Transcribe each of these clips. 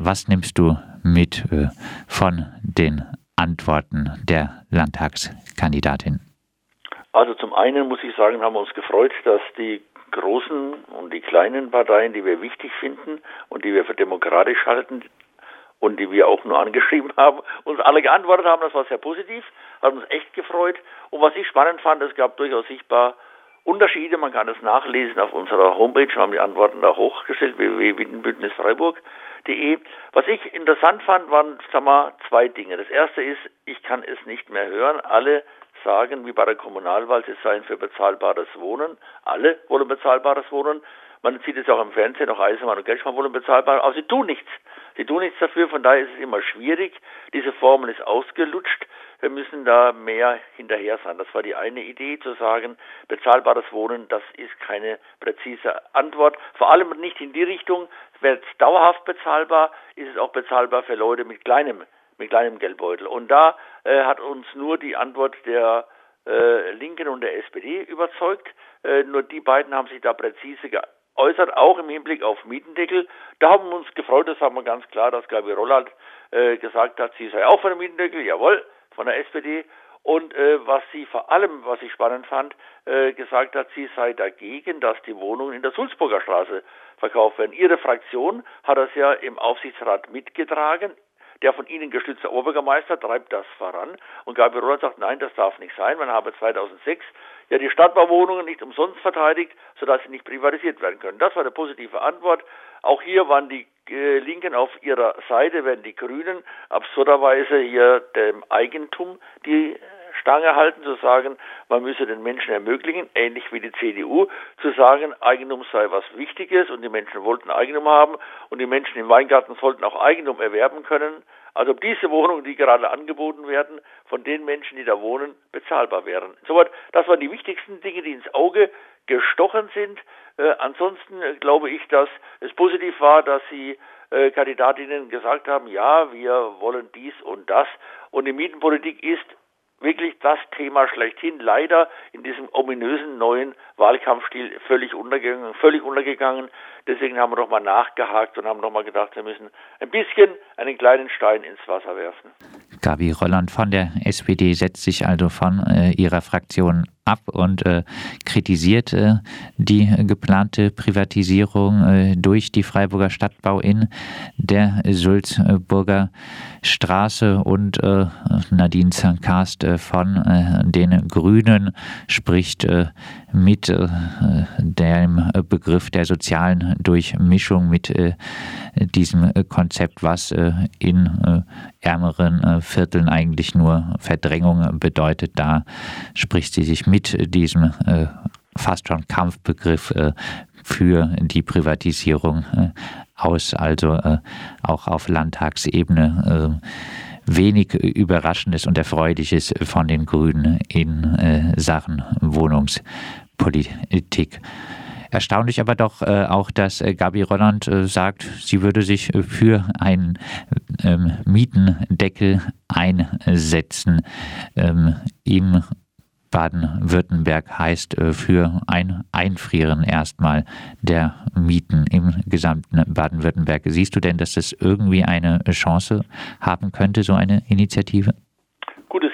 was nimmst du mit äh, von den Antworten der Landtagskandidatin? Also zum einen muss ich sagen, haben wir uns gefreut, dass die großen und die kleinen Parteien, die wir wichtig finden und die wir für demokratisch halten und die wir auch nur angeschrieben haben, uns alle geantwortet haben. Das war sehr positiv, hat uns echt gefreut. Und was ich spannend fand, es gab durchaus sichtbar Unterschiede. Man kann es nachlesen auf unserer Homepage. Wir haben die Antworten da hochgestellt, www.wittenbündnisfreiburg.de. Was ich interessant fand, waren sag mal, zwei Dinge. Das erste ist, ich kann es nicht mehr hören. Alle sagen, wie bei der Kommunalwahl, sie seien für bezahlbares Wohnen. Alle wollen bezahlbares Wohnen. Man sieht es auch im Fernsehen, auch Eisenmann und Gelschmann wollen bezahlbar, aber sie tun nichts. Sie tun nichts dafür, von daher ist es immer schwierig. Diese Formel ist ausgelutscht. Wir müssen da mehr hinterher sein. Das war die eine Idee, zu sagen, bezahlbares Wohnen, das ist keine präzise Antwort. Vor allem nicht in die Richtung, wird es dauerhaft bezahlbar, ist es auch bezahlbar für Leute mit kleinem mit kleinem Geldbeutel. Und da äh, hat uns nur die Antwort der äh, Linken und der SPD überzeugt. Äh, nur die beiden haben sich da präzise geäußert, auch im Hinblick auf Mietendeckel. Da haben wir uns gefreut, das haben wir ganz klar, dass Gabi Rollert äh, gesagt hat, sie sei auch von dem Mietendeckel, jawohl, von der SPD. Und äh, was sie vor allem, was ich spannend fand, äh, gesagt hat, sie sei dagegen, dass die Wohnungen in der Sulzburger Straße verkauft werden. Ihre Fraktion hat das ja im Aufsichtsrat mitgetragen, der von Ihnen gestützte Oberbürgermeister treibt das voran. Und Gabi Roland sagt, nein, das darf nicht sein. Man habe 2006 ja die Stadtbauwohnungen nicht umsonst verteidigt, sodass sie nicht privatisiert werden können. Das war eine positive Antwort. Auch hier waren die Linken auf ihrer Seite, während die Grünen absurderweise hier dem Eigentum die Stange halten, zu sagen, man müsse den Menschen ermöglichen, ähnlich wie die CDU, zu sagen, Eigentum sei was Wichtiges und die Menschen wollten Eigentum haben und die Menschen im Weingarten sollten auch Eigentum erwerben können. Also ob diese Wohnungen, die gerade angeboten werden, von den Menschen, die da wohnen, bezahlbar wären. Soweit, das waren die wichtigsten Dinge, die ins Auge gestochen sind. Äh, ansonsten glaube ich, dass es positiv war, dass Sie äh, Kandidatinnen gesagt haben, ja, wir wollen dies und das. Und die Mietenpolitik ist wirklich das Thema schlechthin. Leider in diesem ominösen neuen Wahlkampfstil völlig untergegangen, völlig untergegangen. Deswegen haben wir nochmal nachgehakt und haben nochmal gedacht, wir müssen ein bisschen einen kleinen Stein ins Wasser werfen. Gabi Rolland von der SPD setzt sich also von äh, ihrer Fraktion ab und äh, kritisiert äh, die geplante Privatisierung äh, durch die Freiburger Stadtbau in der Sulzburger Straße und äh, Nadine Zankast äh, von äh, den Grünen spricht mit dem Begriff der sozialen Durchmischung, mit diesem Konzept, was in ärmeren Vierteln eigentlich nur Verdrängung bedeutet. Da spricht sie sich mit diesem fast schon Kampfbegriff für die Privatisierung aus, also äh, auch auf Landtagsebene. Äh, wenig Überraschendes und Erfreuliches von den Grünen in äh, Sachen Wohnungspolitik. Erstaunlich aber doch äh, auch, dass äh, Gabi Rolland äh, sagt, sie würde sich für einen ähm, Mietendeckel einsetzen. Ähm, Im Baden-Württemberg heißt äh, für ein Einfrieren erstmal der Mieten im gesamten Baden-Württemberg. Siehst du denn, dass das irgendwie eine Chance haben könnte, so eine Initiative?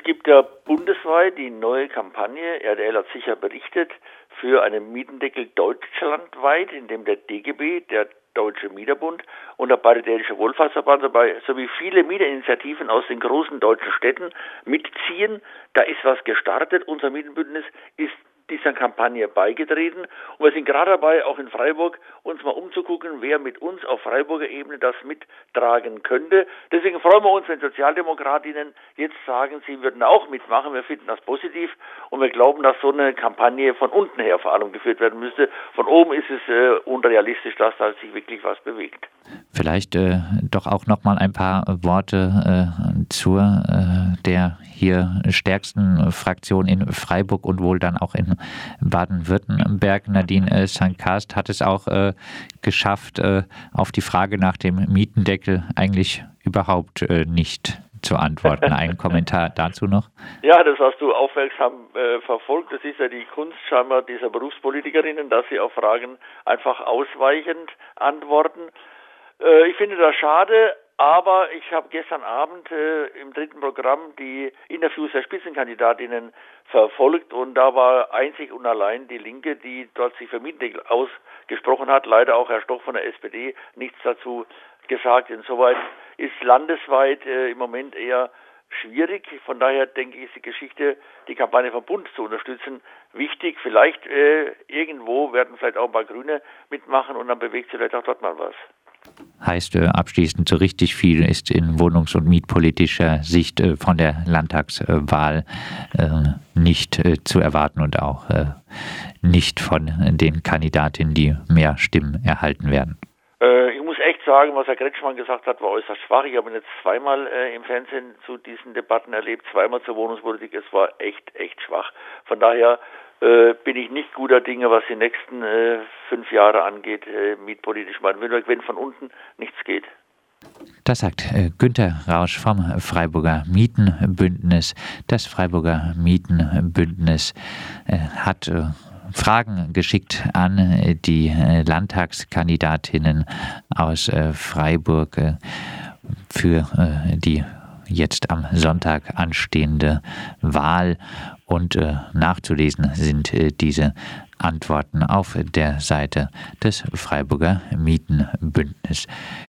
Gibt ja bundesweit die neue Kampagne, RDL hat sicher berichtet, für einen Mietendeckel deutschlandweit, in dem der DGB, der Deutsche Mieterbund und der Paritätische Wohlfahrtsverband sowie viele Mieterinitiativen aus den großen deutschen Städten mitziehen. Da ist was gestartet. Unser Mietenbündnis ist dieser Kampagne beigetreten. Und wir sind gerade dabei, auch in Freiburg uns mal umzugucken, wer mit uns auf Freiburger Ebene das mittragen könnte. Deswegen freuen wir uns, wenn Sozialdemokratinnen jetzt sagen, sie würden auch mitmachen. Wir finden das positiv und wir glauben, dass so eine Kampagne von unten her vor allem geführt werden müsste. Von oben ist es äh, unrealistisch, dass da sich wirklich was bewegt. Vielleicht äh, doch auch noch mal ein paar Worte äh, zur äh, der hier stärksten Fraktion in Freiburg und wohl dann auch in Baden-Württemberg. Nadine äh, Sankast hat es auch äh, geschafft, äh, auf die Frage nach dem Mietendeckel eigentlich überhaupt äh, nicht zu antworten. Ein Kommentar dazu noch? Ja, das hast du aufmerksam äh, verfolgt. Das ist ja die Kunst scheinbar dieser Berufspolitikerinnen, dass sie auf Fragen einfach ausweichend antworten. Äh, ich finde das schade, aber ich habe gestern Abend äh, im dritten Programm die Interviews der Spitzenkandidatinnen verfolgt und da war einzig und allein die Linke, die dort sich für Mietendeckel ausgesprochen hat. Leider auch Herr Stoch von der SPD nichts dazu gesagt. Insoweit ist landesweit äh, im Moment eher schwierig. Von daher denke ich, ist die Geschichte, die Kampagne vom Bund zu unterstützen, wichtig. Vielleicht äh, irgendwo werden vielleicht auch ein paar Grüne mitmachen und dann bewegt sich vielleicht auch dort mal was. Heißt äh, abschließend, so richtig viel ist in wohnungs- und mietpolitischer Sicht äh, von der Landtagswahl äh, nicht zu erwarten und auch nicht von den Kandidatinnen, die mehr Stimmen erhalten werden. ich muss echt sagen, was Herr Kretschmann gesagt hat, war äußerst schwach. Ich habe ihn jetzt zweimal im Fernsehen zu diesen Debatten erlebt, zweimal zur Wohnungspolitik. Es war echt, echt schwach. Von daher äh, bin ich nicht guter Dinge, was die nächsten äh, fünf Jahre angeht, äh, mietpolitisch mal, wenn von unten nichts geht. Das sagt äh, Günter Rausch vom Freiburger Mietenbündnis. Das Freiburger Mietenbündnis äh, hat Fragen geschickt an die Landtagskandidatinnen aus Freiburg für die jetzt am Sonntag anstehende Wahl. Und äh, nachzulesen sind äh, diese Antworten auf der Seite des Freiburger Mietenbündnis.